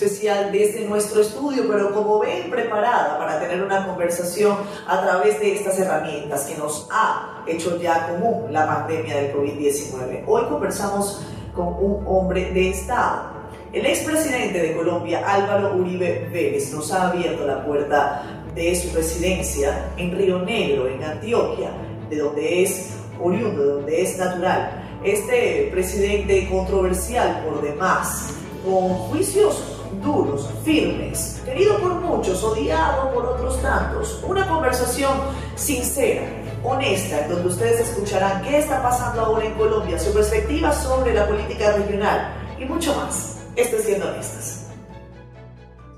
especial desde nuestro estudio, pero como ven, preparada para tener una conversación a través de estas herramientas que nos ha hecho ya común la pandemia del COVID-19. Hoy conversamos con un hombre de Estado. El expresidente de Colombia, Álvaro Uribe Vélez, nos ha abierto la puerta de su residencia en Río Negro, en Antioquia, de donde es oriundo, de donde es natural este presidente controversial por demás, con juicios duros, firmes, querido por muchos, odiado por otros tantos. Una conversación sincera, honesta, en donde ustedes escucharán qué está pasando ahora en Colombia, su perspectiva sobre la política regional y mucho más. Esto es Siendo Honestas.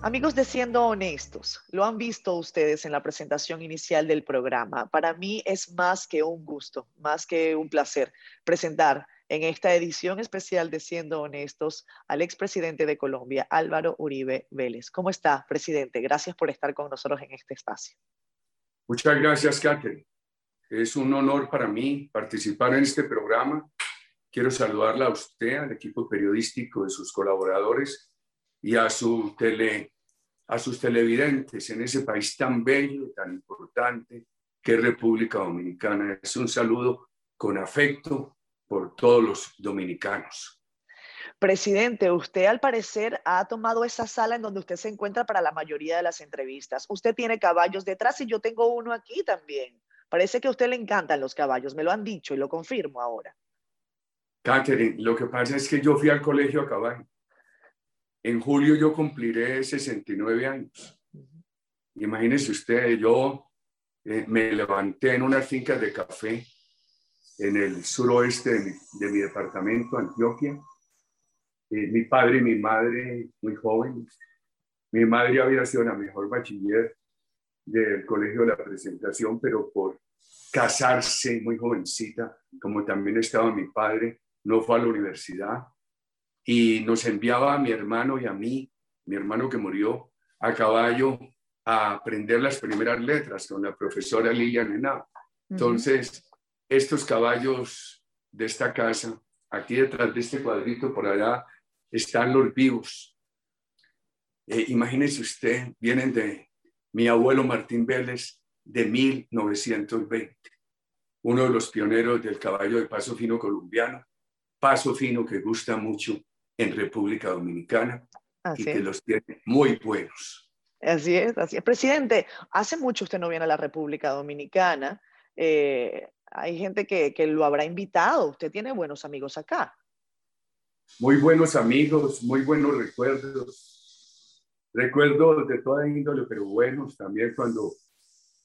Amigos de Siendo Honestos, lo han visto ustedes en la presentación inicial del programa. Para mí es más que un gusto, más que un placer presentar en esta edición especial de Siendo Honestos al expresidente de Colombia, Álvaro Uribe Vélez. ¿Cómo está, presidente? Gracias por estar con nosotros en este espacio. Muchas gracias, Catherine. Es un honor para mí participar en este programa. Quiero saludarla a usted, al equipo periodístico de sus colaboradores y a, su tele, a sus televidentes en ese país tan bello, tan importante que es República Dominicana. Es un saludo con afecto por todos los dominicanos. Presidente, usted al parecer ha tomado esa sala en donde usted se encuentra para la mayoría de las entrevistas. Usted tiene caballos detrás y yo tengo uno aquí también. Parece que a usted le encantan los caballos, me lo han dicho y lo confirmo ahora. Catherine, lo que pasa es que yo fui al colegio a caballo. En julio yo cumpliré 69 años. Imagínese usted, yo eh, me levanté en unas fincas de café en el suroeste de mi, departamento, Antioquia. Eh, mi padre y mi madre muy jóvenes. Mi madre había sido la mejor bachiller del colegio de la presentación, pero por casarse muy jovencita, como también estaba mi padre, no fue a la universidad y nos enviaba a mi hermano y a mí, mi hermano que murió, a caballo a aprender las primeras letras con la profesora Lilian Henao. Entonces, estos caballos de esta casa, aquí detrás de este cuadrito, por allá, están los vivos. Eh, imagínese usted, vienen de mi abuelo Martín Vélez de 1920, uno de los pioneros del caballo de paso fino colombiano, paso fino que gusta mucho en República Dominicana y que los tiene muy buenos. Así es, así es. Presidente, hace mucho usted no viene a la República Dominicana. Eh, hay gente que, que, lo habrá invitado. Usted tiene buenos amigos acá. Muy buenos amigos, muy buenos recuerdos. Recuerdos de toda índole, pero buenos también cuando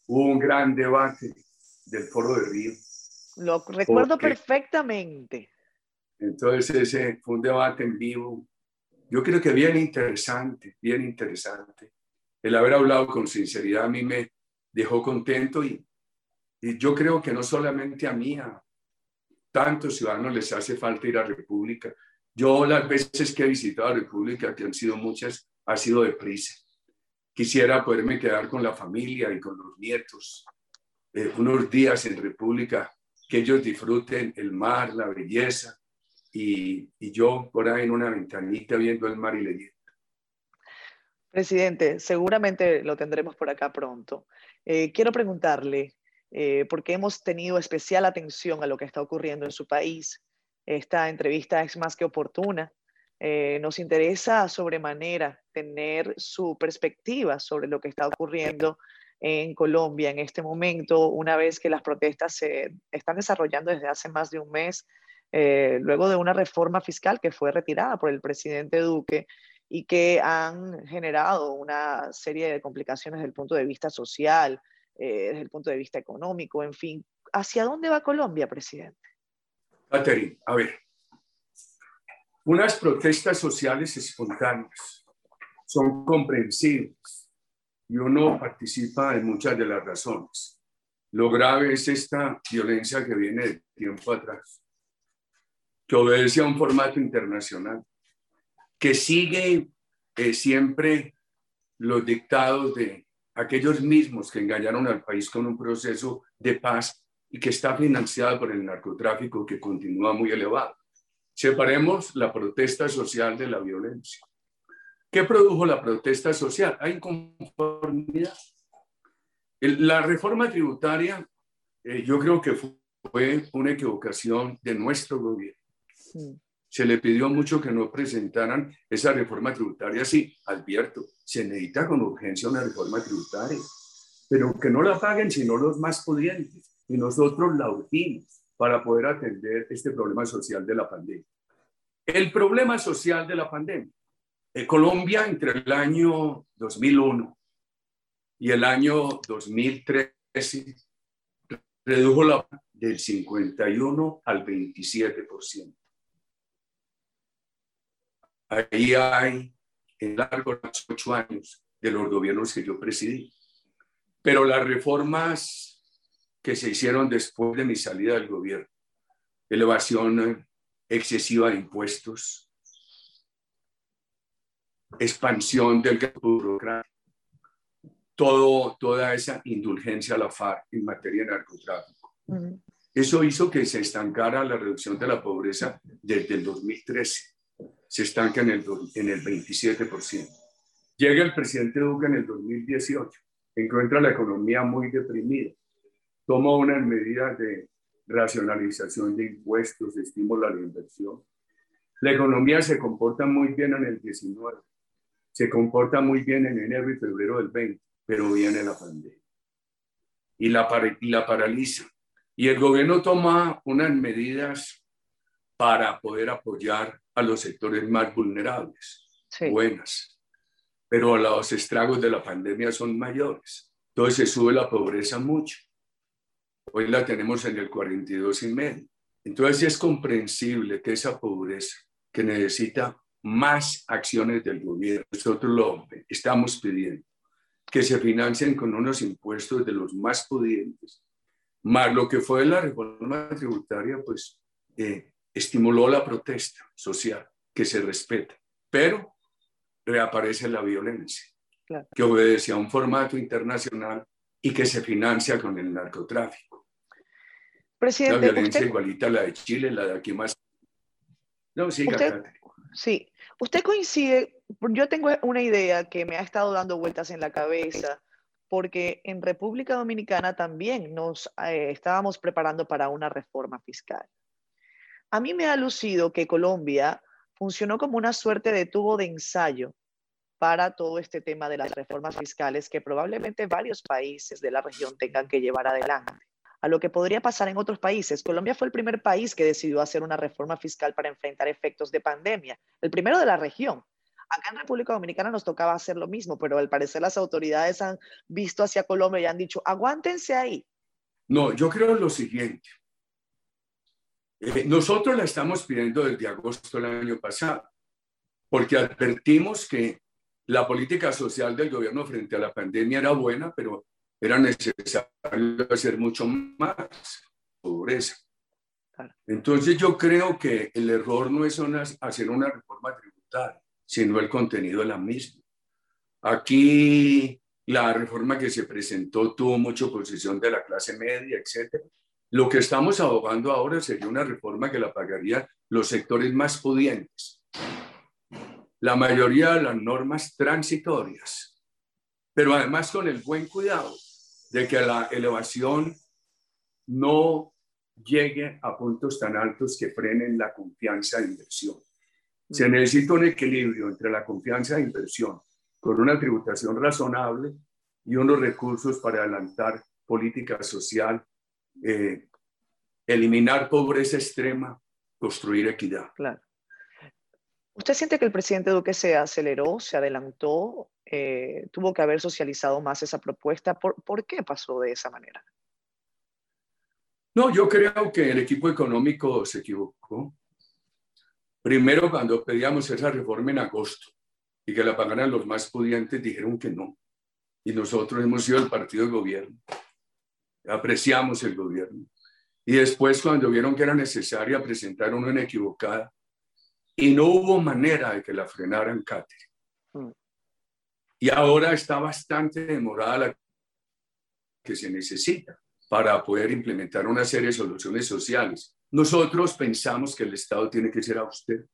hubo un gran debate del Foro de Río. Lo recuerdo perfectamente. Entonces ese fue un debate en vivo. Yo creo que bien interesante, bien interesante. El haber hablado con sinceridad a mí me dejó contento y, y yo creo que no solamente a mí, a tantos ciudadanos les hace falta ir a República. Yo las veces que he visitado a República, que han sido muchas, ha sido deprisa. Quisiera poderme quedar con la familia y con los nietos eh, unos días en República, que ellos disfruten el mar, la belleza, y, yo por ahí en una ventanita viendo el mar y leyendo. Presidente, seguramente lo tendremos por acá pronto. Eh, quiero preguntarle, eh, porque hemos tenido especial atención a lo que está ocurriendo en su país. Esta entrevista es más que oportuna. Eh, nos interesa sobremanera tener su perspectiva sobre lo que está ocurriendo en Colombia en este momento, una vez que las protestas se están desarrollando desde hace más de un mes eh, luego de una reforma fiscal que fue retirada por el presidente Duque y que han generado una serie de complicaciones desde el punto de vista social, eh, desde el punto de vista económico, en fin. ¿Hacia dónde va Colombia, presidente? Catherine, a ver, unas protestas sociales espontáneas son comprensibles y uno participa en muchas de las razones. Lo grave es esta violencia que viene de tiempo atrás que obedece a un formato internacional, que sigue eh, siempre los dictados de aquellos mismos que engañaron al país con un proceso de paz y que está financiado por el narcotráfico que continúa muy elevado. Separemos la protesta social de la violencia. ¿Qué produjo la protesta social? Hay inconformidad. La reforma tributaria, eh, yo creo que fue una equivocación de nuestro gobierno. Se le pidió mucho que no presentaran esa reforma tributaria. Sí, advierto, se necesita con urgencia una reforma tributaria, pero que no la paguen sino los más pudientes. Y nosotros la urgimos para poder atender este problema social de la pandemia. El problema social de la pandemia Colombia entre el año 2001 y el año 2013 redujo la del 51 al 27%. Ahí hay en largo los ocho años de los gobiernos que yo presidí. Pero las reformas que se hicieron después de mi salida del gobierno, elevación excesiva de impuestos, expansión del burocrático, todo, toda esa indulgencia a la FARC en materia de narcotráfico. Eso hizo que se estancara la reducción de la pobreza desde el 2013. Se estanca en el, en el 27%. Llega el presidente Duque en el 2018, encuentra la economía muy deprimida, toma unas medidas de racionalización de impuestos, estímulo a la inversión. La economía se comporta muy bien en el 19 se comporta muy bien en enero y febrero del 20, pero viene la pandemia y la, y la paraliza. Y el gobierno toma unas medidas para poder apoyar a los sectores más vulnerables, buenas, pero los estragos de la pandemia son mayores. Entonces se sube la pobreza mucho. Hoy la tenemos en el 42 y medio. Entonces es comprensible que esa pobreza que necesita más acciones del gobierno. Nosotros lo estamos pidiendo, que se financien con unos impuestos de los más pudientes. Más lo que fue la reforma tributaria, pues eh, estimuló la protesta social, que se respeta, pero reaparece la violencia, que obedece a un formato internacional y que se financia con el narcotráfico. Presidente, la violencia igualita a la de Chile, la de aquí más. No, siga, Sí, usted coincide, yo tengo una idea que me ha estado dando vueltas en la cabeza, porque en República Dominicana también nos eh, estábamos preparando para una reforma fiscal. A mí me ha lucido que Colombia funcionó como una suerte de tubo de ensayo para todo este tema de las reformas fiscales que probablemente varios países de la región tengan que llevar adelante a lo que podría pasar en otros países. Colombia fue el primer país que decidió hacer una reforma fiscal para enfrentar efectos de pandemia, el primero de la región. Acá en República Dominicana nos tocaba hacer lo mismo, pero al parecer las autoridades han visto hacia Colombia y han dicho, aguántense ahí. No, yo creo lo siguiente. Eh, nosotros la estamos pidiendo desde agosto del año pasado, porque advertimos que la política social del gobierno frente a la pandemia era buena, pero era necesario hacer mucho más pobreza. Entonces yo creo que el error no es hacer una reforma tributaria, sino el contenido de la misma. Aquí la reforma que se presentó tuvo mucha oposición de la clase media, etc. Lo que estamos abogando ahora sería una reforma que la pagarían los sectores más pudientes. La mayoría de las normas transitorias, pero además con el buen cuidado de que la elevación no llegue a puntos tan altos que frenen la confianza de inversión. Se mm. necesita un equilibrio entre la confianza de inversión con una tributación razonable y unos recursos para adelantar política social, eh, eliminar pobreza extrema, construir equidad. Claro. ¿Usted siente que el presidente Duque se aceleró, se adelantó, eh, tuvo que haber socializado más esa propuesta? ¿Por, ¿Por qué pasó de esa manera? No, yo creo que el equipo económico se equivocó. Primero, cuando pedíamos esa reforma en agosto y que la pagaran los más pudientes, dijeron que no. Y nosotros hemos sido el partido de gobierno. Apreciamos el gobierno. Y después, cuando vieron que era necesaria, presentaron una equivocada y no hubo manera de que la frenaran Catherine. Mm. Y ahora está bastante demorada la que se necesita para poder implementar una serie de soluciones sociales Nosotros pensamos que el Estado tiene que ser austero,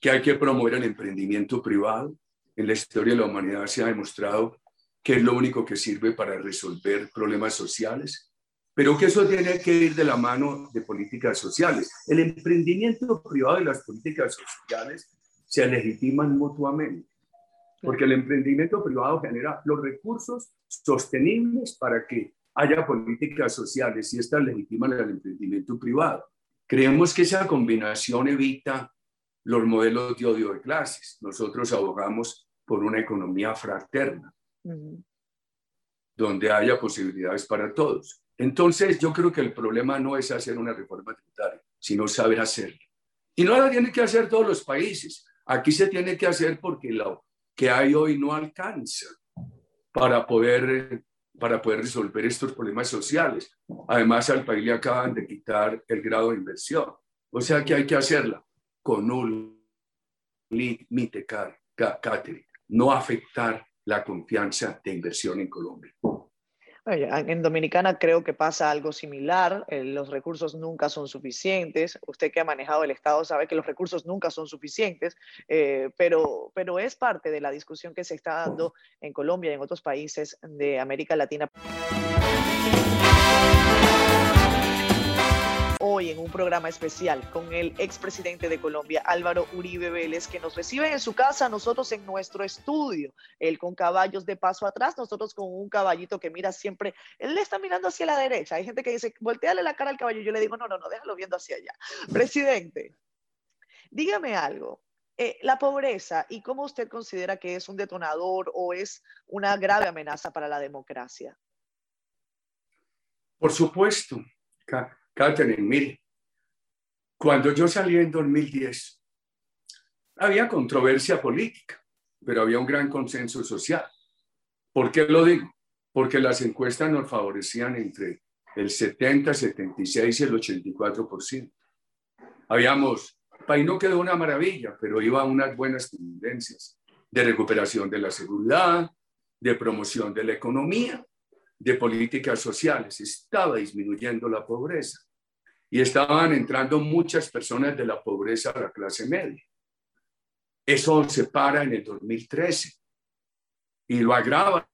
que hay que promover el emprendimiento privado. En la historia de la humanidad se ha demostrado que es lo único que sirve para resolver problemas sociales, pero que eso tiene que ir de la mano de políticas sociales. El emprendimiento privado y las políticas sociales se legitiman mutuamente, porque el emprendimiento privado genera los recursos sostenibles para que haya políticas sociales y estas legitiman el emprendimiento privado. Creemos que esa combinación evita los modelos de odio de clases. Nosotros abogamos por una economía fraterna, donde haya posibilidades para todos. Entonces, yo creo que el problema no es hacer una reforma tributaria, sino saber hacerla. Y no la tienen que hacer todos los países. Aquí se tiene que hacer porque lo que hay hoy no alcanza para poder para poder resolver estos problemas sociales. Además, al país le acaban de quitar el grado de inversión. O sea que hay que hacerla con un límite, Catherine, no afectar la confianza de inversión en Colombia. En Dominicana creo que pasa algo similar. Eh, los recursos nunca son suficientes. Usted que ha manejado el Estado sabe que los recursos nunca son suficientes, eh, pero, pero es parte de la discusión que se está dando en Colombia y en otros países de América Latina hoy en un programa especial con el expresidente de Colombia, Álvaro Uribe Vélez, que nos recibe en su casa, nosotros en nuestro estudio, él con caballos de paso atrás, nosotros con un caballito que mira siempre, él le está mirando hacia la derecha. Hay gente que dice, volteale la cara al caballo. Yo le digo, no, no, no, déjalo viendo hacia allá. Presidente, dígame algo. Eh, la pobreza y cómo usted considera que es un detonador o es una grave amenaza para la democracia. Por supuesto. Catherine, mire, cuando yo salí en 2010, había controversia política, pero había un gran consenso social. ¿Por qué lo digo? Porque las encuestas nos favorecían entre el 70, 76 y el 84%. Habíamos, país no quedó una maravilla, pero iba a unas buenas tendencias de recuperación de la seguridad, de promoción de la economía, de políticas sociales. Estaba disminuyendo la pobreza y estaban entrando muchas personas de la pobreza a la clase media. Eso se para en el 2013 y lo agrava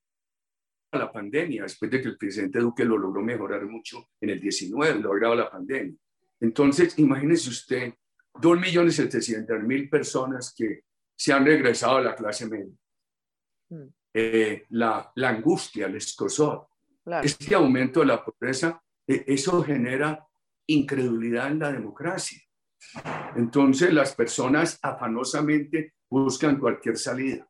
la pandemia, después de que el presidente Duque lo logró mejorar mucho en el 19, lo agrava la pandemia. Entonces, imagínese usted, 2.700.000 personas que se han regresado a la clase media. Mm. Eh, la, la, angustia, el escosor, este aumento de la pobreza, eh, eso genera incredulidad en la democracia. Entonces las personas afanosamente buscan cualquier salida.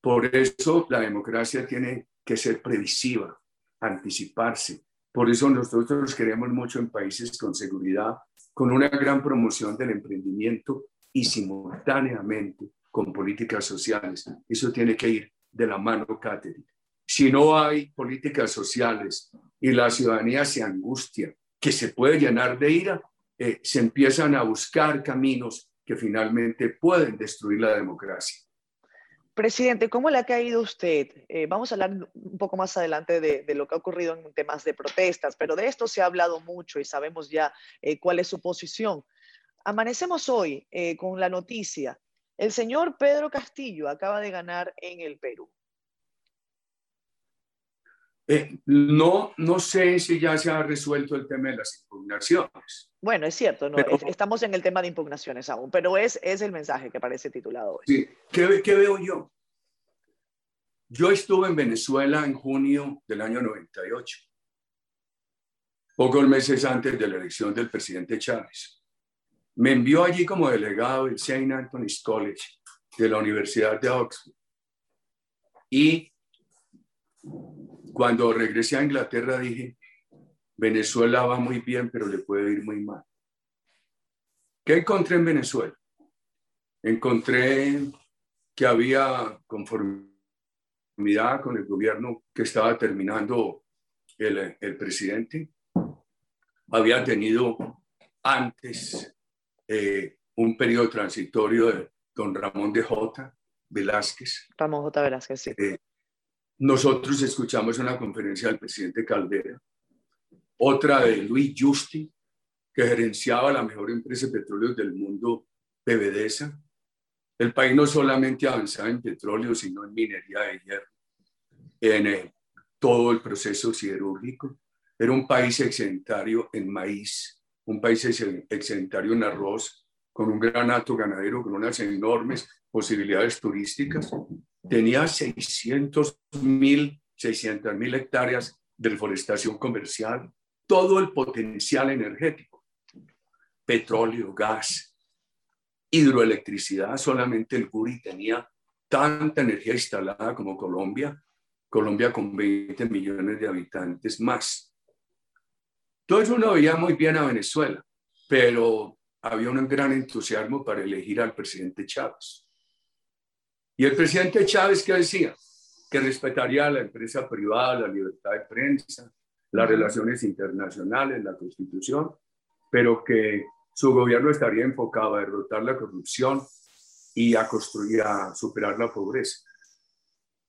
Por eso la democracia tiene que ser previsiva, anticiparse. Por eso nosotros queremos mucho en países con seguridad, con una gran promoción del emprendimiento y simultáneamente con políticas sociales. Eso tiene que ir de la mano, Catherine. Si no hay políticas sociales y la ciudadanía se angustia que se puede llenar de ira, eh, se empiezan a buscar caminos que finalmente pueden destruir la democracia. Presidente, ¿cómo le ha caído usted? Eh, vamos a hablar un poco más adelante de, lo que ha ocurrido en temas de protestas, pero de esto se ha hablado mucho y sabemos ya eh, cuál es su posición. Amanecemos hoy con la noticia. El señor Pedro Castillo acaba de ganar en el Perú. Eh, no, no sé si ya se ha resuelto el tema de las impugnaciones. Bueno, es cierto, no, estamos en el tema de impugnaciones aún, pero es, es el mensaje que parece titulado hoy. Sí, ¿Qué, ¿qué veo yo? Yo estuve en Venezuela en junio del año 98, pocos meses antes de la elección del presidente Chávez. Me envió allí como delegado del St. Anthony's College de la Universidad de Oxford. Y cuando regresé a Inglaterra dije, Venezuela va muy bien, pero le puede ir muy mal. ¿Qué encontré en Venezuela? Encontré que había conformidad con el gobierno que estaba terminando el, el presidente. Había tenido antes eh, un periodo transitorio de don Ramón de J. Velázquez. Ramón J. Velázquez, sí. Eh, nosotros escuchamos una conferencia del presidente Caldera, otra de Luis Justi, que gerenciaba la mejor empresa de petróleo del mundo, PDVSA. El país no solamente avanzaba en petróleo, sino en minería de hierro, en eh, todo el proceso siderúrgico. Era un país excedentario en maíz, un país excedentario en arroz, con un gran alto ganadero, con unas enormes posibilidades turísticas. Tenía 600 mil, 600 mil hectáreas de deforestación comercial, todo el potencial energético, petróleo, gas, hidroelectricidad, solamente el Guri tenía tanta energía instalada como Colombia, Colombia con 20 millones de habitantes más. Eso uno veía muy bien a Venezuela, pero había un gran entusiasmo para elegir al presidente Chávez. Y el presidente Chávez, ¿qué decía? Que respetaría a la empresa privada, la libertad de prensa, las relaciones internacionales, la constitución, pero que su gobierno estaría enfocado a derrotar la corrupción y a construir, a superar la pobreza.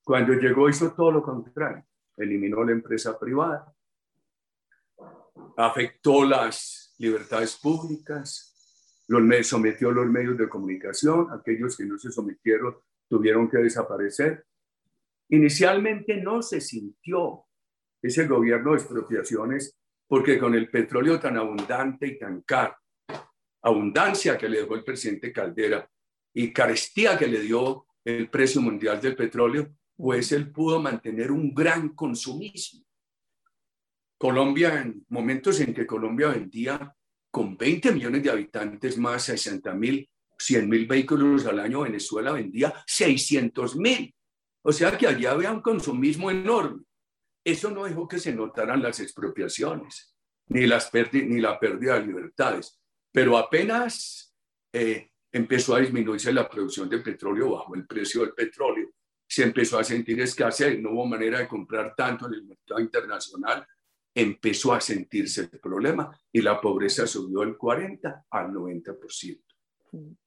Cuando llegó hizo todo lo contrario, eliminó la empresa privada, afectó las libertades públicas, los, sometió a los medios de comunicación, aquellos que no se sometieron tuvieron que desaparecer. Inicialmente no se sintió ese gobierno de expropiaciones porque con el petróleo tan abundante y tan caro, abundancia que le dejó el presidente Caldera y carestía que le dio el precio mundial del petróleo, pues él pudo mantener un gran consumismo. Colombia, en momentos en que Colombia vendía con 20 millones de habitantes más, 60 mil, 100 mil vehículos al año, Venezuela vendía 600 mil. O sea que allá había un consumismo enorme. Eso no dejó que se notaran las expropiaciones, ni, las ni la pérdida de libertades. Pero apenas eh, empezó a disminuirse la producción de petróleo bajo el precio del petróleo, se empezó a sentir escasez, no hubo manera de comprar tanto en el mercado internacional, empezó a sentirse el problema y la pobreza subió del 40 al 90%.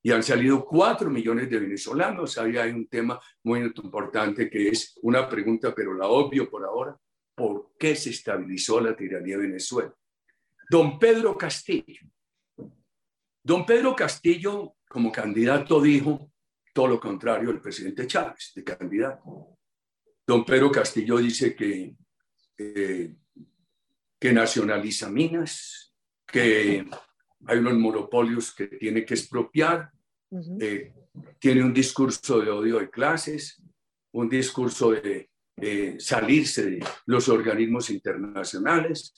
Y han salido 4 millones de venezolanos. Ahí hay un tema muy importante que es una pregunta, pero la obvio por ahora, ¿por qué se estabilizó la tiranía de Venezuela? Don Pedro Castillo. Don Pedro Castillo, como candidato, dijo todo lo contrario del presidente Chávez, de candidato. Don Pedro Castillo dice que eh, que nacionaliza minas, que hay unos monopolios que tiene que expropiar, eh, tiene un discurso de odio de clases, un discurso de salirse de los organismos internacionales.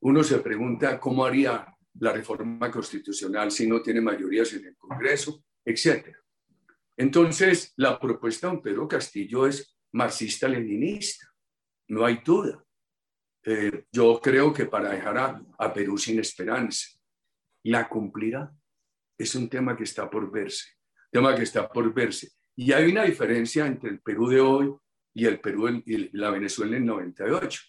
Uno se pregunta cómo haría la reforma constitucional si no tiene mayorías en el Congreso, etc. Entonces, la propuesta de don Pedro Castillo es marxista-leninista, no hay duda. Eh, yo creo que para dejar a, Perú sin esperanza, la cumplirá. Es un tema que está por verse, tema que está por verse. Y hay una diferencia entre el Perú de hoy y el Perú y la Venezuela en 98.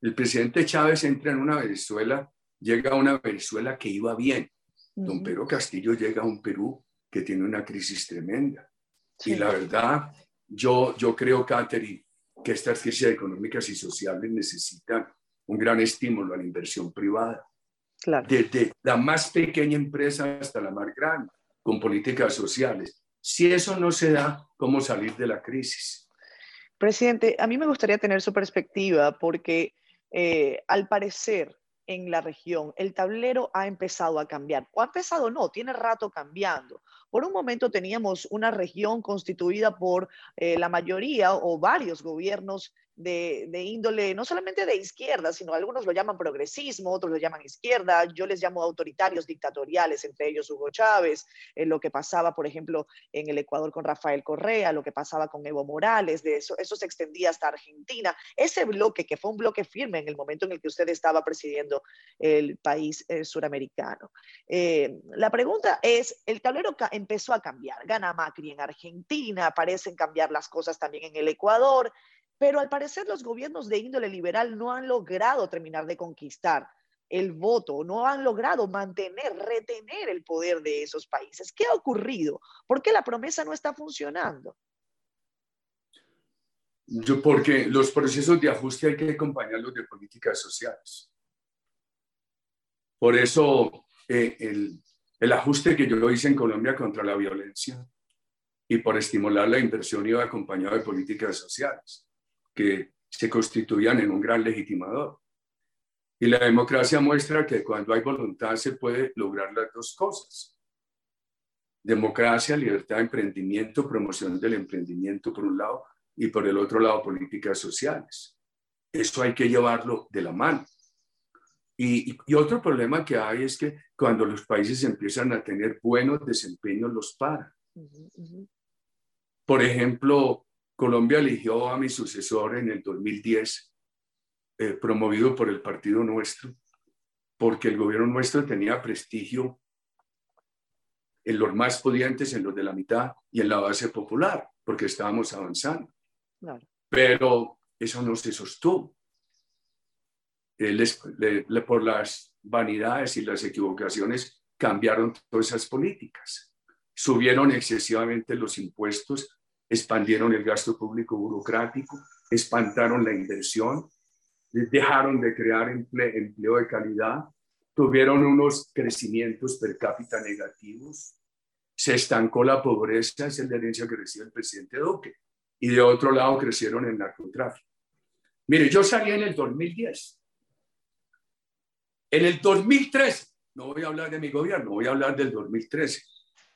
El presidente Chávez entra en una Venezuela, llega a una Venezuela que iba bien. Don Pedro Castillo llega a un Perú que tiene una crisis tremenda. Y la verdad, yo, yo creo, Catherine, que estas crisis económicas y sociales necesitan un gran estímulo a la inversión privada. Desde la más pequeña empresa hasta la más grande, con políticas sociales. Si eso no se da, ¿cómo salir de la crisis? Presidente, a mí me gustaría tener su perspectiva porque eh, al parecer en la región el tablero ha empezado a cambiar. O ha empezado, no, tiene rato cambiando. Por un momento teníamos una región constituida por eh, la mayoría o varios gobiernos de, índole no solamente de izquierda, sino algunos lo llaman progresismo, otros lo llaman izquierda, yo les llamo autoritarios dictatoriales, entre ellos Hugo Chávez, en eh, lo que pasaba, por ejemplo, en el Ecuador con Rafael Correa, lo que pasaba con Evo Morales, de eso, eso se extendía hasta Argentina. Ese bloque, que fue un bloque firme en el momento en el que usted estaba presidiendo el país eh, suramericano. Eh, la pregunta es, el tablero empezó a cambiar, gana Macri en Argentina, parecen cambiar las cosas también en el Ecuador. Pero al parecer los gobiernos de índole liberal no han logrado terminar de conquistar el voto, no han logrado mantener, retener el poder de esos países. ¿Qué ha ocurrido? ¿Por qué la promesa no está funcionando? Yo, porque los procesos de ajuste hay que acompañarlos de políticas sociales. Por eso eh, el, el ajuste que yo hice en Colombia contra la violencia y por estimular la inversión iba acompañado de políticas sociales que se constituían en un gran legitimador. Y la democracia muestra que cuando hay voluntad se puede lograr las dos cosas. Democracia, libertad emprendimiento, promoción del emprendimiento por un lado y por el otro lado políticas sociales. Eso hay que llevarlo de la mano. Y, y, otro problema que hay es que cuando los países empiezan a tener buenos desempeños, los paran. Por ejemplo, Colombia eligió a mi sucesor en el 2010, eh, promovido por el partido nuestro, porque el gobierno nuestro tenía prestigio en los más pudientes, en los de la mitad y en la base popular, porque estábamos avanzando. Pero eso no se sostuvo por las vanidades y las equivocaciones cambiaron todas esas políticas. Subieron excesivamente los impuestos, expandieron el gasto público burocrático, espantaron la inversión, dejaron de crear empleo, de calidad, tuvieron unos crecimientos per cápita negativos, se estancó la pobreza, es la herencia que recibe el presidente Duque, y de otro lado crecieron el narcotráfico. Mire, yo salí en el 2010 en el 2013, no voy a hablar de mi gobierno, voy a hablar del 2013.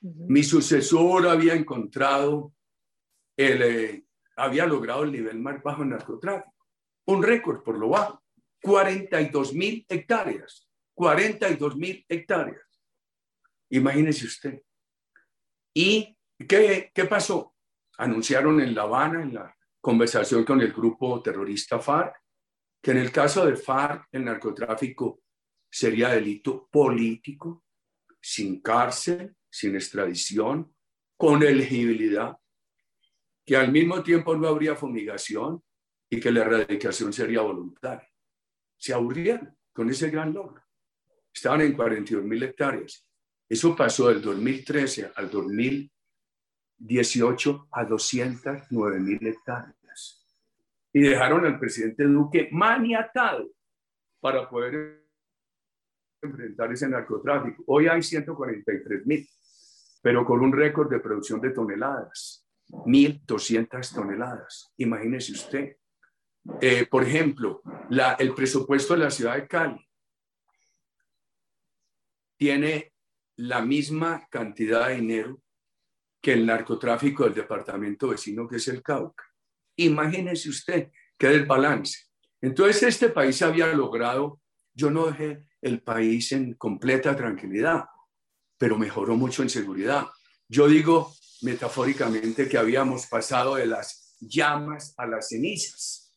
Mi sucesor había encontrado, el, eh, había logrado el nivel más bajo en narcotráfico, un récord por lo bajo, 42 mil hectáreas, 42 mil hectáreas. Imagínese usted. ¿Y qué, qué pasó? Anunciaron en La Habana, en la conversación con el grupo terrorista FARC, que en el caso de FARC, el narcotráfico sería delito político, sin cárcel, sin extradición, con elegibilidad, que al mismo tiempo no habría fumigación y que la erradicación sería voluntaria. Se aburrían con ese gran logro. Estaban en 42 mil hectáreas. Eso pasó del 2013 al 2018 a 209 mil hectáreas. Y dejaron al presidente Duque maniatado para poder enfrentar ese narcotráfico. Hoy hay 143 mil, pero con un récord de producción de toneladas, 1.200 toneladas. Imagínese usted. Eh, por ejemplo, el presupuesto de la ciudad de Cali tiene la misma cantidad de dinero que el narcotráfico del departamento vecino que es el Cauca. Imagínese usted qué desbalance. Entonces, este país había logrado, yo no dejé el país en completa tranquilidad, pero mejoró mucho en seguridad. Yo digo metafóricamente que habíamos pasado de las llamas a las cenizas,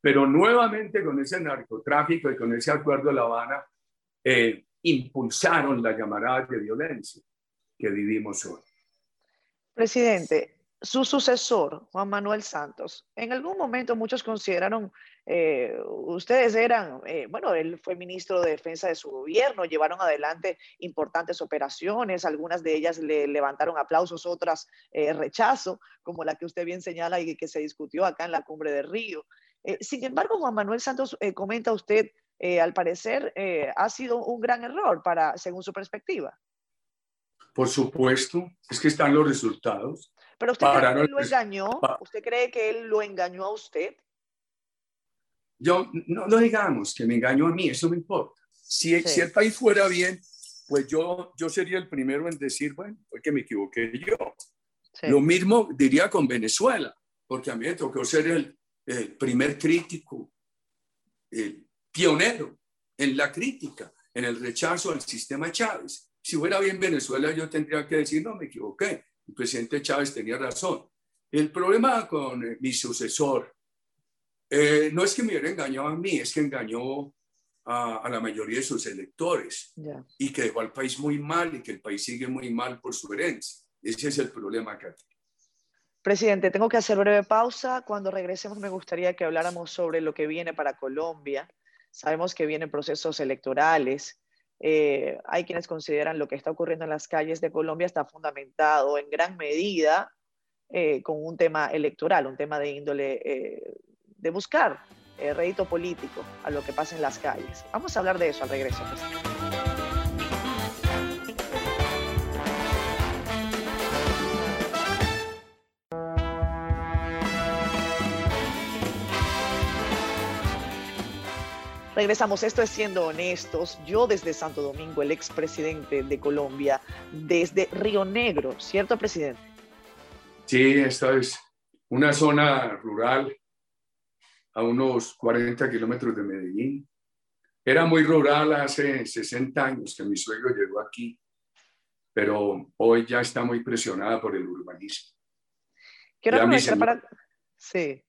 pero nuevamente con ese narcotráfico y con ese acuerdo de La Habana, eh, impulsaron la llamada de violencia que vivimos hoy. Presidente, su sucesor, Juan Manuel Santos, en algún momento muchos consideraron, eh, ustedes eran, eh, bueno, él fue ministro de Defensa de su gobierno, llevaron adelante importantes operaciones, algunas de ellas le levantaron aplausos, otras eh, rechazo, como la que usted bien señala y que se discutió acá en la cumbre de Río. sin embargo, Juan Manuel Santos comenta usted, al parecer, ha sido un gran error para, según su perspectiva. Por supuesto, es que están los resultados. Pero usted cree que él lo engañó. ¿Usted cree que él lo engañó a usted? Yo, no, no digamos que me engañó a mí, eso me importa. Si, si el país fuera bien, pues yo, yo sería el primero en decir, bueno, porque me equivoqué yo. Lo mismo diría con Venezuela, porque a mí me tocó ser el, el primer crítico, el pionero en la crítica, en el rechazo al sistema Chávez. Si fuera bien Venezuela, yo tendría que decir, no, me equivoqué el presidente Chávez tenía razón. El problema con eh, mi sucesor eh, no es que me hubiera engañado a mí, es que engañó a, la mayoría de sus electores y que dejó al país muy mal y que el país sigue muy mal por su herencia. Ese es el problema, Katy. Presidente, tengo que hacer breve pausa. Cuando regresemos me gustaría que habláramos sobre lo que viene para Colombia. Sabemos que vienen procesos electorales eh, hay quienes consideran lo que está ocurriendo en las calles de Colombia está fundamentado en gran medida eh, con un tema electoral, un tema de índole eh, de buscar rédito político a lo que pasa en las calles. Vamos a hablar de eso al regreso. Regresamos, esto es siendo honestos. Yo desde Santo Domingo, el expresidente de Colombia, desde Río Negro, ¿cierto, presidente? Sí, esta es una zona rural a unos 40 kilómetros de Medellín. Era muy rural hace 60 años que mi suegro llegó aquí, pero hoy ya está muy presionada por el urbanismo. Quiero aprovechar para... Sí.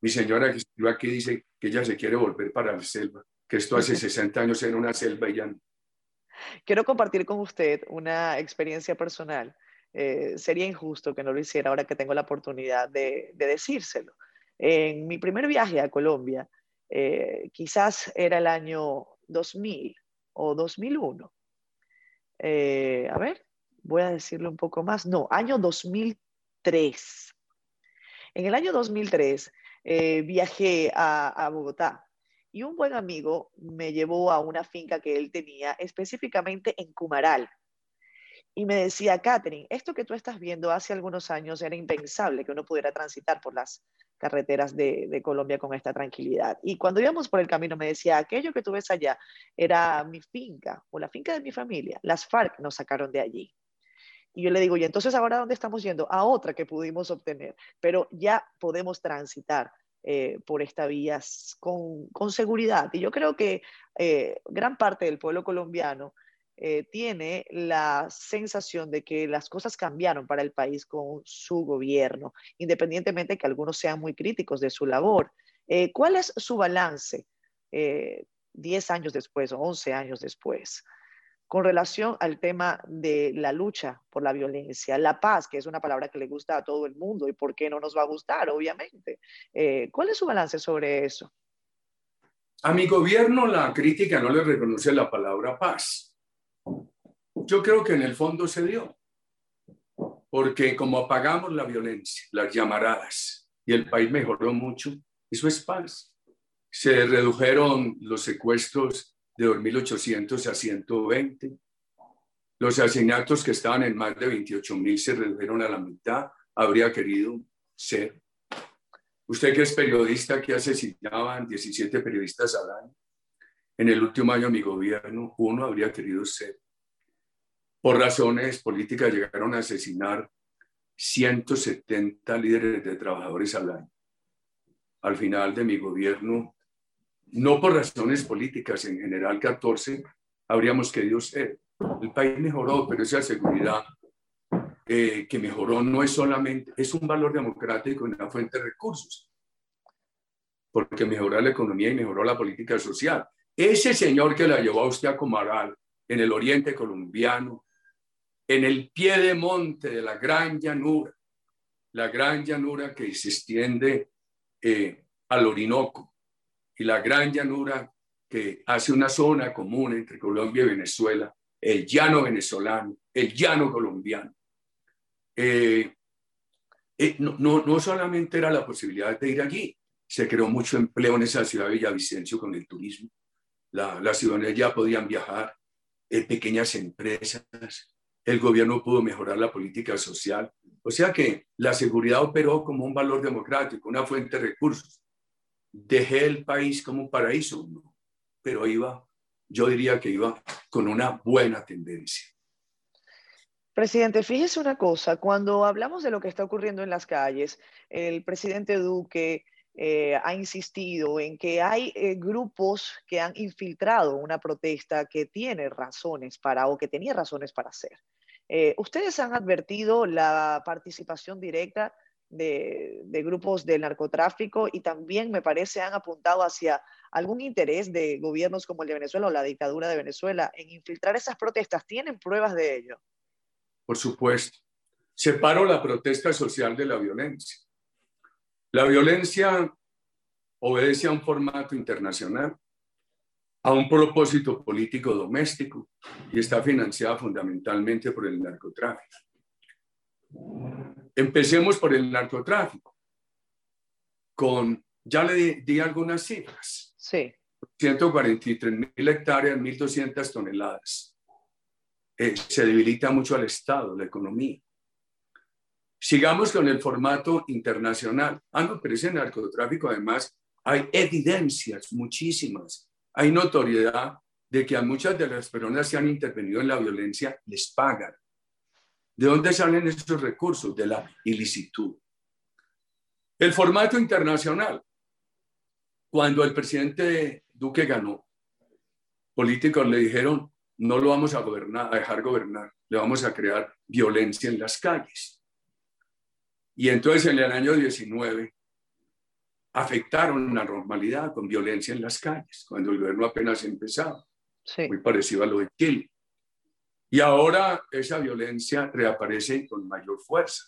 Mi señora que estuvo aquí dice que ella se quiere volver para la selva, que esto hace 60 años en una selva y ya no. Quiero compartir con usted una experiencia personal. Eh, sería injusto que no lo hiciera ahora que tengo la oportunidad de, decírselo. En mi primer viaje a Colombia, eh, quizás era el año 2000 o 2001. Eh, a ver, voy a decirle un poco más. No, año 2003. En el año 2003 eh, viajé a, Bogotá y un buen amigo me llevó a una finca que él tenía específicamente en Cumaral. Y me decía, Catherine, esto que tú estás viendo hace algunos años era impensable que uno pudiera transitar por las carreteras de, de, Colombia con esta tranquilidad. Y cuando íbamos por el camino me decía, aquello que tú ves allá era mi finca o la finca de mi familia. Las FARC nos sacaron de allí. Y yo le digo, y entonces ahora dónde estamos yendo? A otra que pudimos obtener, pero ya podemos transitar eh, por esta vía con, seguridad. Y yo creo que eh, gran parte del pueblo colombiano eh, tiene la sensación de que las cosas cambiaron para el país con su gobierno, independientemente de que algunos sean muy críticos de su labor. ¿Cuál es su balance 10 años después o 11 años después? Con relación al tema de la lucha por la violencia, la paz, que es una palabra que le gusta a todo el mundo y por qué no nos va a gustar, obviamente. Eh, ¿Cuál es su balance sobre eso? A mi gobierno la crítica no le reconoce la palabra paz. Yo creo que en el fondo se dio, porque como apagamos la violencia, las llamaradas, y el país mejoró mucho, eso es paz. Se redujeron los secuestros de 2.800 a 120. Los asesinatos que estaban en más de 28.000 se redujeron a la mitad. Habría querido ser. Usted que es periodista, que asesinaban 17 periodistas al año. En el último año de mi gobierno, uno habría querido ser. Por razones políticas llegaron a asesinar 170 líderes de trabajadores al año. Al final de mi gobierno no por razones políticas, en general 14 habríamos querido ser. El país mejoró, pero esa seguridad eh, que mejoró no es solamente, es un valor democrático y una fuente de recursos, porque mejoró la economía y mejoró la política social. Ese señor que la llevó a usted a Comaral, en el oriente colombiano, en el pie de monte de la gran llanura, la gran llanura que se extiende eh, al Orinoco, y la gran llanura que hace una zona común entre Colombia y Venezuela, el llano venezolano, el llano colombiano. Eh, eh, no, no, solamente era la posibilidad de ir allí, se creó mucho empleo en esa ciudad de Villavicencio con el turismo. La, las ciudades ya podían viajar, eh, pequeñas empresas, el gobierno pudo mejorar la política social. O sea que la seguridad operó como un valor democrático, una fuente de recursos dejé el país como un paraíso, pero iba, yo diría que iba con una buena tendencia. Presidente, fíjese una cosa, cuando hablamos de lo que está ocurriendo en las calles, el presidente Duque eh, ha insistido en que hay eh, grupos que han infiltrado una protesta que tiene razones para o que tenía razones para hacer. Eh, ¿Ustedes han advertido la participación directa de, grupos del narcotráfico y también me parece han apuntado hacia algún interés de gobiernos como el de Venezuela o la dictadura de Venezuela en infiltrar esas protestas. ¿Tienen pruebas de ello? Por supuesto. Separo la protesta social de la violencia. La violencia obedece a un formato internacional, a un propósito político doméstico y está financiada fundamentalmente por el narcotráfico. Empecemos por el narcotráfico, con, ya le di, algunas cifras. Sí. 143 mil hectáreas, 1.200 toneladas. Eh, se debilita mucho al Estado, la economía. Sigamos con el formato internacional. Ah, no, pero ese narcotráfico además hay evidencias muchísimas hay notoriedad de que a muchas de las personas que han intervenido en la violencia les pagan. ¿De dónde salen esos recursos? De la ilicitud. El formato internacional. Cuando el presidente Duque ganó, políticos le dijeron, no lo vamos a, gobernar, a dejar gobernar, le vamos a crear violencia en las calles. Y entonces en el año 19 afectaron la normalidad con violencia en las calles, cuando el gobierno apenas empezaba. Muy parecido a lo de Chile. Y ahora esa violencia reaparece con mayor fuerza,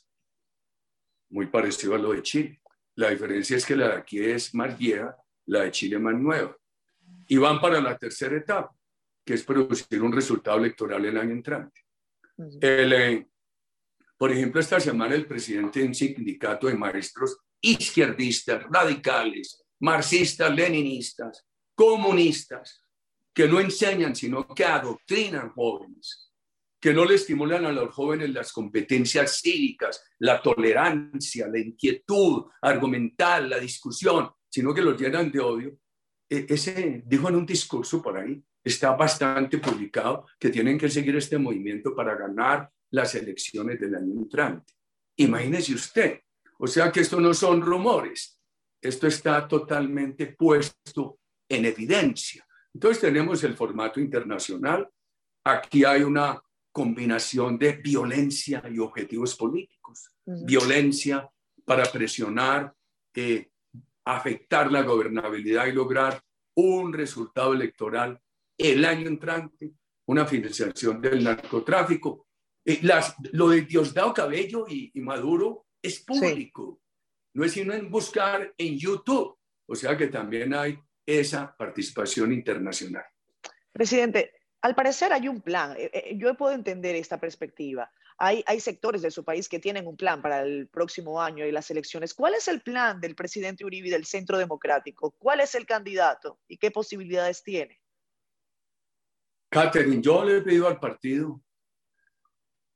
muy parecido a lo de Chile. La diferencia es que la de aquí es más vieja, la de Chile más nueva. Y van para la tercera etapa, que es producir un resultado electoral el año entrante. Eh, por ejemplo, esta semana el presidente de un sindicato de maestros izquierdistas, radicales, marxistas, leninistas, comunistas, que no enseñan, sino que adoctrinan jóvenes, que no le estimulan a los jóvenes las competencias cívicas, la tolerancia, la inquietud argumental, la discusión, sino que los llenan de odio. E, ese dijo en un discurso por ahí, está bastante publicado, que tienen que seguir este movimiento para ganar las elecciones del año entrante. Imagínese usted, o sea que esto no son rumores, esto está totalmente puesto en evidencia. Entonces tenemos el formato internacional, aquí hay una combinación de violencia y objetivos políticos, violencia para presionar, eh, afectar la gobernabilidad y lograr un resultado electoral el año entrante, una financiación del narcotráfico. Eh, las, lo de Diosdado Cabello y, Maduro es público, no es sino en buscar en YouTube, o sea que también hay esa participación internacional. Presidente, al parecer hay un plan. Eh, eh, yo puedo entender esta perspectiva. Hay, hay, sectores de su país que tienen un plan para el próximo año y las elecciones. ¿Cuál es el plan del presidente Uribe y del Centro Democrático? ¿Cuál es el candidato y qué posibilidades tiene? Catherine, yo le he pedido al partido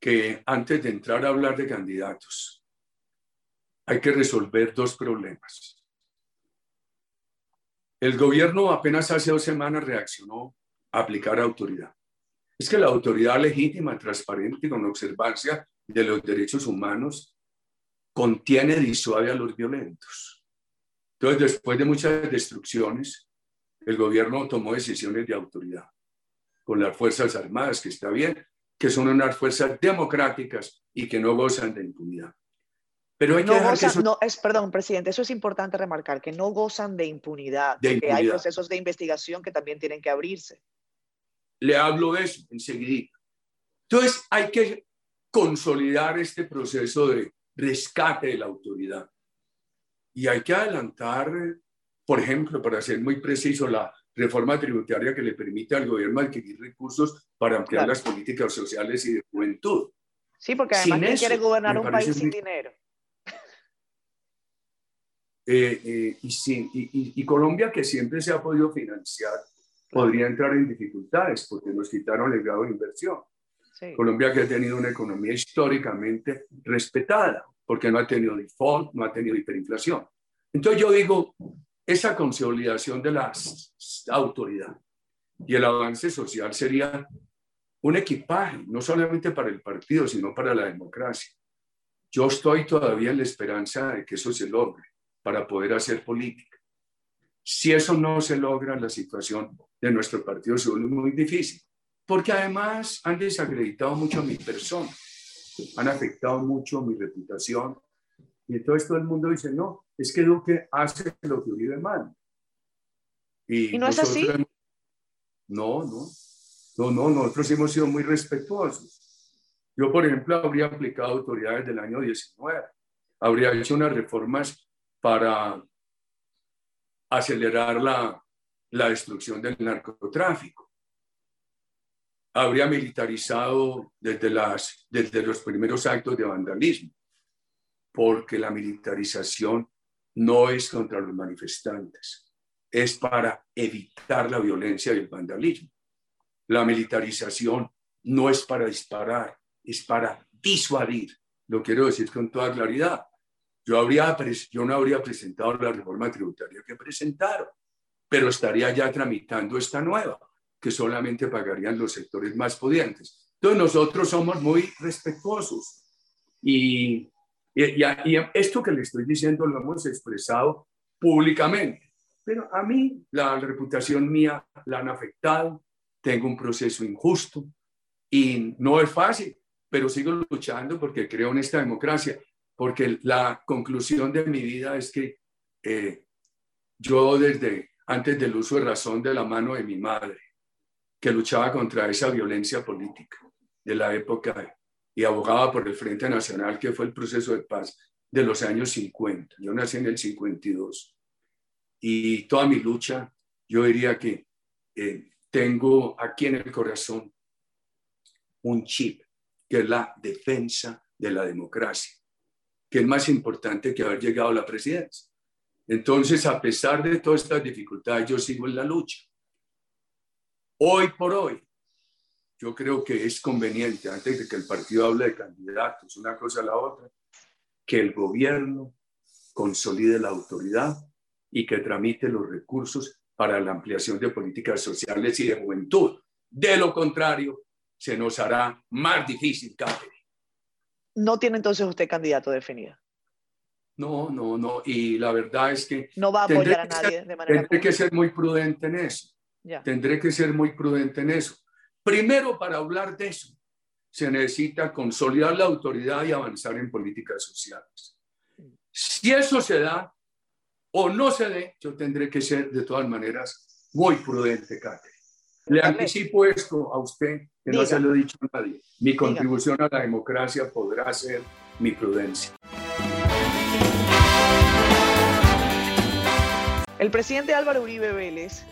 que antes de entrar a hablar de candidatos, hay que resolver dos problemas. El gobierno apenas hace dos semanas reaccionó aplicar autoridad. Es que la autoridad legítima, transparente con observancia de los derechos humanos contiene y disuade a los violentos. Entonces, después de muchas destrucciones, el gobierno tomó decisiones de autoridad con las Fuerzas Armadas, que está bien, que son unas fuerzas democráticas y que no gozan de impunidad. Pero hay que no es, perdón, presidente, eso es importante remarcar, que no gozan de impunidad, de porque hay procesos de investigación que también tienen que abrirse. Le hablo de eso enseguida. Entonces, hay que consolidar este proceso de rescate de la autoridad. Y hay que adelantar, por ejemplo, para ser muy preciso, la reforma tributaria que le permite al gobierno adquirir recursos para ampliar las políticas sociales y de juventud. Sí, porque además quiere gobernar un país sin dinero. Eh, eh, y, y, Colombia, que siempre se ha podido financiar, podría entrar en dificultades porque nos quitaron el grado de inversión. Colombia que ha tenido una economía históricamente respetada, porque no ha tenido default, no ha tenido hiperinflación. Entonces yo digo, esa consolidación de la autoridad y el avance social sería un equipaje, no solamente para el partido, sino para la democracia. Yo estoy todavía en la esperanza de que eso se logre para poder hacer política. Si eso no se logra, la situación de nuestro partido se vuelve muy difícil, porque además han desacreditado mucho a mi persona, han afectado mucho mi reputación, y entonces todo el mundo dice, no, es que Duque hace lo que Uribe mal. ¿Y, no es así? No, no. No, no, nosotros hemos sido muy respetuosos. Yo, por ejemplo, habría aplicado autoridades del año 19. Habría hecho unas reformas para acelerar la, la destrucción del narcotráfico. Habría militarizado desde, las, desde los primeros actos de vandalismo porque la militarización no es contra los manifestantes, es para evitar la violencia y el vandalismo. La militarización no es para disparar, es para disuadir. Lo quiero decir con toda claridad. Yo, habría, yo no habría presentado la reforma tributaria que presentaron, pero estaría ya tramitando esta nueva, que solamente pagarían los sectores más pudientes. Entonces nosotros somos muy respetuosos. Y, y, y, esto que le estoy diciendo lo hemos expresado públicamente, pero a mí la reputación mía la han afectado, tengo un proceso injusto y no es fácil, pero sigo luchando porque creo en esta democracia, porque la conclusión de mi vida es que eh, yo desde antes del uso de razón de la mano de mi madre, que luchaba contra esa violencia política de la época y abogaba por el Frente Nacional, que fue el proceso de paz de los años 50. Yo nací en el 52 y toda mi lucha, yo diría que eh, tengo aquí en el corazón un chip, que es la defensa de la democracia, que es más importante que haber llegado a la presidencia. Entonces, a pesar de todas estas dificultades, yo sigo en la lucha. Hoy por hoy, yo creo que es conveniente, antes de que el partido hable de candidatos, una cosa a la otra, que el gobierno consolide la autoridad y que tramite los recursos para la ampliación de políticas sociales y de juventud. De lo contrario, se nos hará más difícil, Catherine. ¿No tiene entonces usted candidato definido? No, no, no. Y la verdad es que... No va a apoyar a nadie de manera... Tendré que ser muy prudente en eso. Tendré que ser muy prudente en eso. Primero, para hablar de eso, se necesita consolidar la autoridad y avanzar en políticas sociales. Si eso se da o no se dé, yo tendré que ser de todas maneras muy prudente, Kate. Le anticipo esto a usted, que no se lo he dicho a nadie. Mi contribución a la democracia podrá ser mi prudencia. El presidente Álvaro Uribe Vélez,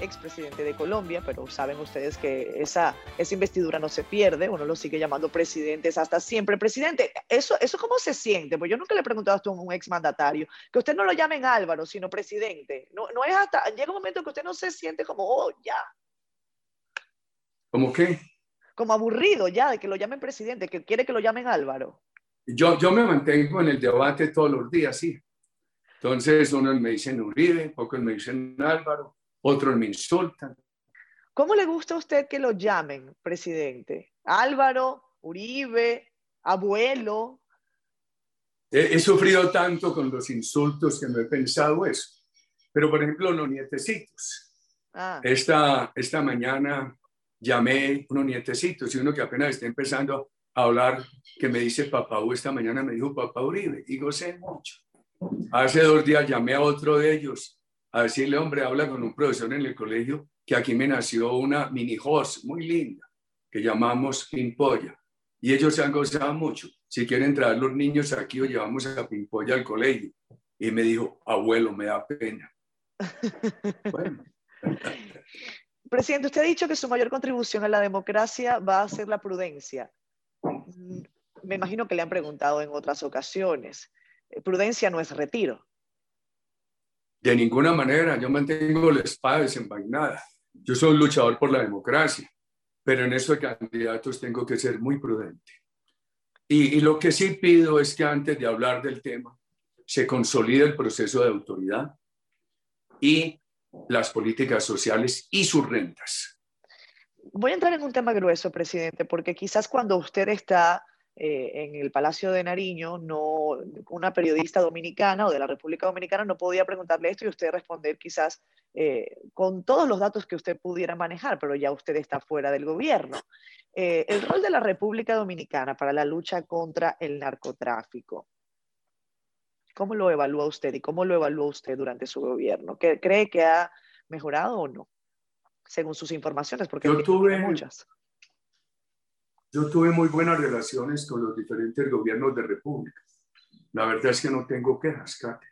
expresidente de Colombia, pero saben ustedes que esa, esa investidura no se pierde, uno lo sigue llamando presidente, hasta siempre presidente. ¿Eso, ¿Eso cómo se siente? Pues yo nunca le he preguntado a un exmandatario, que usted no lo llamen Álvaro, sino presidente. No, no es hasta, llega un momento que usted no se siente como, oh, ya. ¿Cómo qué? Como aburrido ya de que lo llamen presidente, que quiere que lo llamen Álvaro. Yo, yo me mantengo en el debate todos los días, sí. Entonces, unos me dicen Uribe, pocos me dicen Álvaro, otros me insultan. ¿Cómo le gusta a usted que lo llamen presidente? Álvaro, Uribe, abuelo. He, sufrido tanto con los insultos que no he pensado eso. Pero, por ejemplo, los nietecitos. Ah. Esta, esta mañana llamé unos nietecitos y uno que apenas está empezando a hablar, que me dice papá, esta mañana me dijo papá Uribe, y gocé mucho. Hace dos días llamé a otro de ellos a decirle, hombre, habla con un profesor en el colegio que aquí me nació una mini host muy linda que llamamos Pimpolla. Y ellos se han gozado mucho. Si quieren traer los niños aquí o llevamos a Pimpolla al colegio. Y me dijo, abuelo, me da pena. Bueno. Presidente, usted ha dicho que su mayor contribución a la democracia va a ser la prudencia. Mm, me imagino que le han preguntado en otras ocasiones. Eh, prudencia no es retiro. De ninguna manera, yo mantengo la espada desenvainada. Yo soy un luchador por la democracia, pero en eso de candidatos tengo que ser muy prudente. Y, y lo que sí pido es que antes de hablar del tema, se consolide el proceso de autoridad y las políticas sociales y sus rentas. Voy a entrar en un tema grueso, presidente, porque quizás cuando usted está eh, en el Palacio de Nariño, no, una periodista dominicana o de la República Dominicana no podía preguntarle esto y usted responder quizás eh, con todos los datos que usted pudiera manejar, pero ya usted está fuera del gobierno. Eh, el rol de la República Dominicana para la lucha contra el narcotráfico. ¿Cómo lo evalúa usted y cómo lo evalúa usted durante su gobierno? ¿Cree que ha mejorado o no? Según sus informaciones, porque yo tuve muchas. Yo tuve muy buenas relaciones con los diferentes gobiernos de república. La verdad es que no tengo quejas, Kate.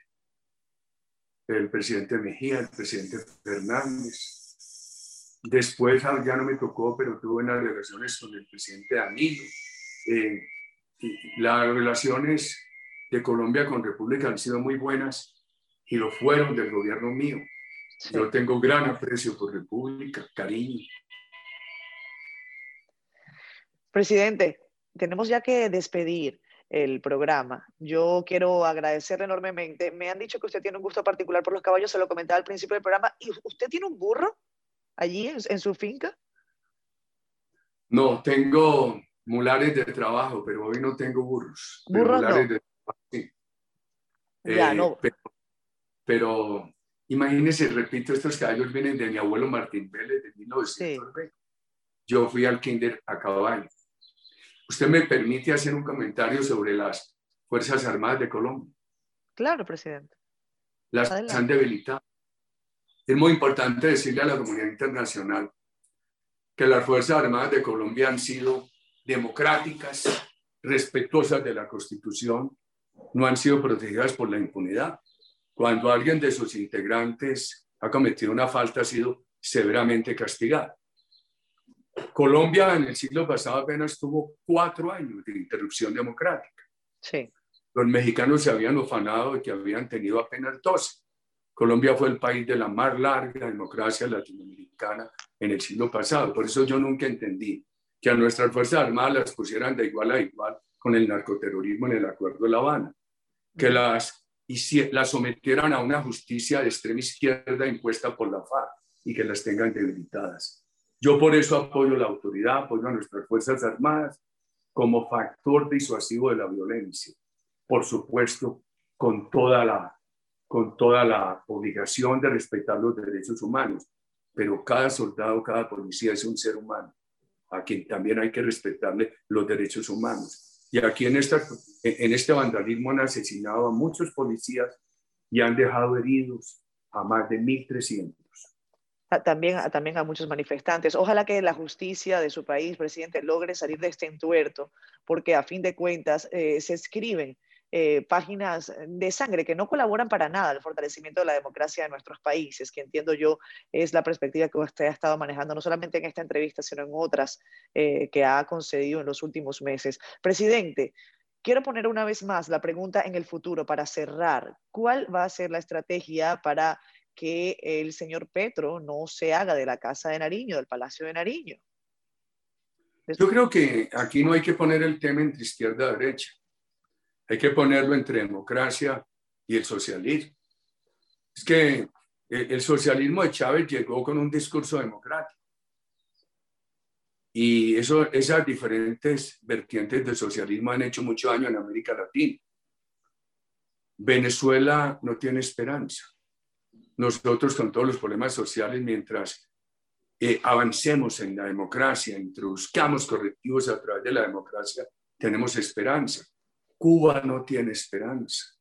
El presidente Mejía, el presidente Fernández. Después ah, ya no me tocó, pero tuve buenas relaciones con el presidente Danilo. Eh, las relaciones de Colombia con República han sido muy buenas y lo fueron del gobierno mío. Yo tengo gran aprecio por República, cariño. Presidente, tenemos ya que despedir. el programa. Yo quiero agradecerle enormemente. Me han dicho que usted tiene un gusto particular por los caballos, se lo comentaba al principio del programa. ¿Y usted tiene un burro allí en, su finca? No, tengo mulares de trabajo, pero hoy no tengo burros. Burros no. De sí. Ya, eh, no. Pero, imagínese, repito, estos caballos vienen de mi abuelo Martín Vélez de 1920. Yo fui al kinder a caballo. ¿Usted me permite hacer un comentario sobre las Fuerzas Armadas de Colombia? Claro, presidente. Las han debilitado. Es muy importante decirle a la comunidad internacional que las Fuerzas Armadas de Colombia han sido democráticas, respetuosas de la Constitución, no han sido protegidas por la impunidad. Cuando alguien de sus integrantes ha cometido una falta, ha sido severamente castigado. Colombia en el siglo pasado apenas tuvo cuatro años de interrupción democrática. Sí. Los mexicanos se habían ufanado de que habían tenido apenas 12. Colombia fue el país de la más larga democracia latinoamericana en el siglo pasado. Por eso yo nunca entendí que a nuestras Fuerzas Armadas las pusieran de igual a igual con el narcoterrorismo en el Acuerdo de La Habana, que las, las sometieran a una justicia de extrema izquierda impuesta por la FARC y que las tengan debilitadas. Yo por eso apoyo la autoridad, apoyo a nuestras Fuerzas Armadas como factor disuasivo de la violencia. Por supuesto, con toda la, con toda la obligación de respetar los derechos humanos. Pero cada soldado, cada policía es un ser humano, a quien también hay que respetarle los derechos humanos. Y aquí en, este vandalismo han asesinado a muchos policías y han dejado heridos a más de 1.300 también, también a muchos manifestantes. Ojalá que la justicia de su país, presidente, logre salir de este entuerto, porque a fin de cuentas eh, se escriben eh, páginas de sangre que no colaboran para nada al fortalecimiento de la democracia de nuestros países, que entiendo yo es la perspectiva que usted ha estado manejando, no solamente en esta entrevista, sino en otras eh, que ha concedido en los últimos meses. Presidente, quiero poner una vez más la pregunta en el futuro para cerrar. ¿Cuál va a ser la estrategia para que el señor Petro no se haga de la Casa de Nariño, del Palacio de Nariño. Yo creo que aquí no hay que poner el tema entre izquierda y derecha. Hay que ponerlo entre democracia y el socialismo. Es que el socialismo de Chávez llegó con un discurso democrático. Y eso, esas diferentes vertientes del socialismo han hecho mucho daño en América Latina. Venezuela no tiene esperanza nosotros con todos los problemas sociales, mientras eh, avancemos en la democracia, introduzcamos correctivos a través de la democracia, tenemos esperanza. Cuba no tiene esperanza.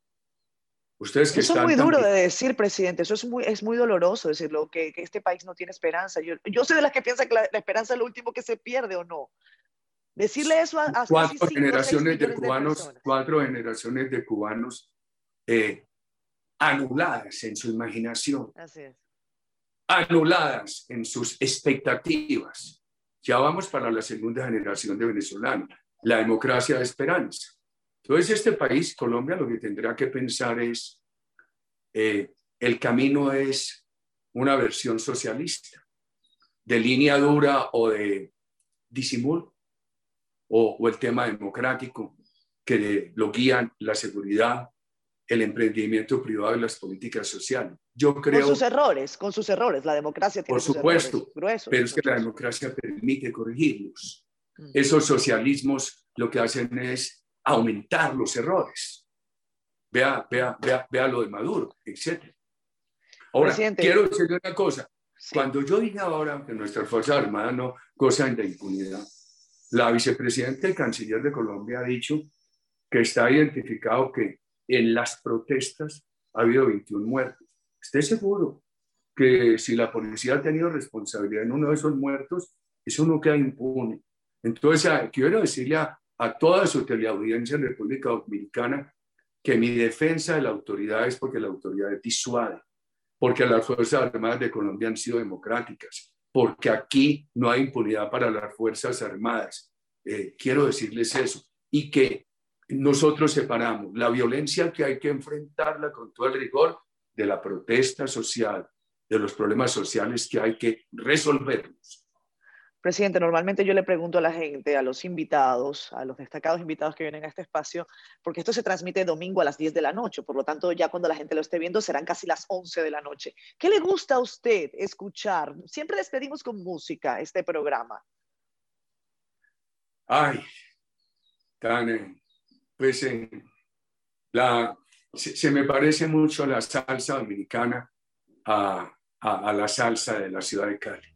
Ustedes que eso es muy duro de decir, presidente, eso es muy, es muy doloroso decirlo, que, que este país no tiene esperanza. Yo, yo soy de las que piensa que la, esperanza es lo último que se pierde o no. Decirle eso a, a cuatro generaciones de cubanos, cuatro generaciones de cubanos eh, anuladas en su imaginación, anuladas en sus expectativas. Ya vamos para la segunda generación de venezolanos, la democracia de esperanza. Entonces, este país, Colombia, lo que tendrá que pensar es, eh, el camino es una versión socialista, de línea dura o de disimulo, o, o el tema democrático, que lo guían la seguridad, el emprendimiento privado y las políticas sociales. Yo creo... Con sus errores, con sus errores. La democracia tiene Por supuesto, pero es que la democracia permite corregirlos. Esos socialismos lo que hacen es aumentar los errores. Vea, vea, vea, vea lo de Maduro, etc. Ahora, quiero decirle una cosa. Cuando yo dije ahora que nuestras Fuerzas Armadas no gozan de impunidad, la vicepresidenta y canciller de Colombia ha dicho que está identificado que en las protestas ha habido 21 muertos. Esté seguro que si la policía ha tenido responsabilidad en uno de esos muertos, eso no queda impune. Entonces, ah, quiero decirle a, toda su teleaudiencia en República Dominicana que mi defensa de la autoridad es porque la autoridad es disuade, porque las Fuerzas Armadas de Colombia han sido democráticas, porque aquí no hay impunidad para las Fuerzas Armadas. Eh, quiero decirles eso. Y que nosotros separamos la violencia que hay que enfrentarla con todo el rigor de la protesta social, de los problemas sociales que hay que resolverlos. Presidente, normalmente yo le pregunto a la gente, a los invitados, a los destacados invitados que vienen a este espacio, porque esto se transmite domingo a las 10 de la noche, por lo tanto ya cuando la gente lo esté viendo serán casi las 11 de la noche. ¿Qué le gusta a usted escuchar? Siempre despedimos con música este programa. Ay, tan, pues la, se, me parece mucho la salsa dominicana a la salsa de la ciudad de Cali.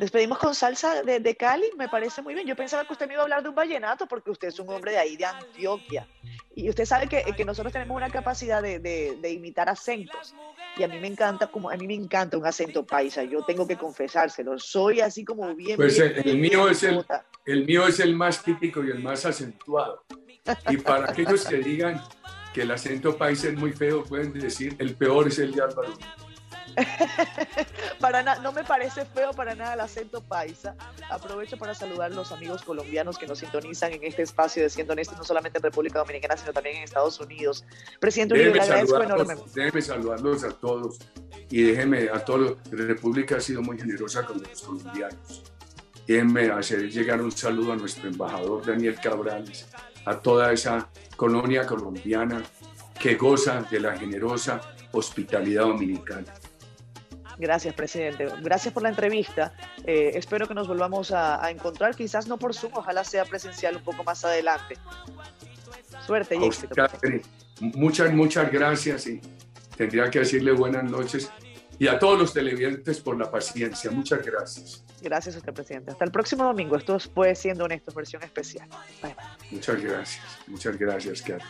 Despedimos con salsa de, Cali, me parece muy bien. Yo pensaba que usted me iba a hablar de un vallenato porque usted es un hombre de ahí, de Antioquia. Y usted sabe que, que nosotros tenemos una capacidad de, de, imitar acentos. Y a mí me encanta, como a mí me encanta un acento paisa. Yo tengo que confesárselo. Soy así como bien. Pues el, mío es el, el mío es el más típico y el más acentuado. Y para aquellos que digan que el acento paisa es muy feo, pueden decir el peor es el de Álvaro. para no me parece feo para nada el acento paisa. Aprovecho para saludar a los amigos colombianos que nos sintonizan en este espacio de Siendo Honestos, no solamente en República Dominicana, sino también en Estados Unidos. Presidente Uribe, le agradezco enormemente. Déjeme saludarlos a todos y déjeme a todos. La República ha sido muy generosa con los colombianos. Déjenme hacer llegar un saludo a nuestro embajador Daniel Cabrales, a toda esa colonia colombiana que goza de la generosa hospitalidad dominicana. Gracias, presidente. Gracias por la entrevista. Eh, espero que nos volvamos a, encontrar, quizás no por Zoom, ojalá sea presencial un poco más adelante. Suerte y éxito. Muchas, muchas gracias y tendría que decirle buenas noches y a todos los televidentes por la paciencia. Muchas gracias. Gracias a usted, presidente. Hasta el próximo domingo. Esto puede Siendo Honestos, versión especial. Muchas gracias. Muchas gracias, Carmen.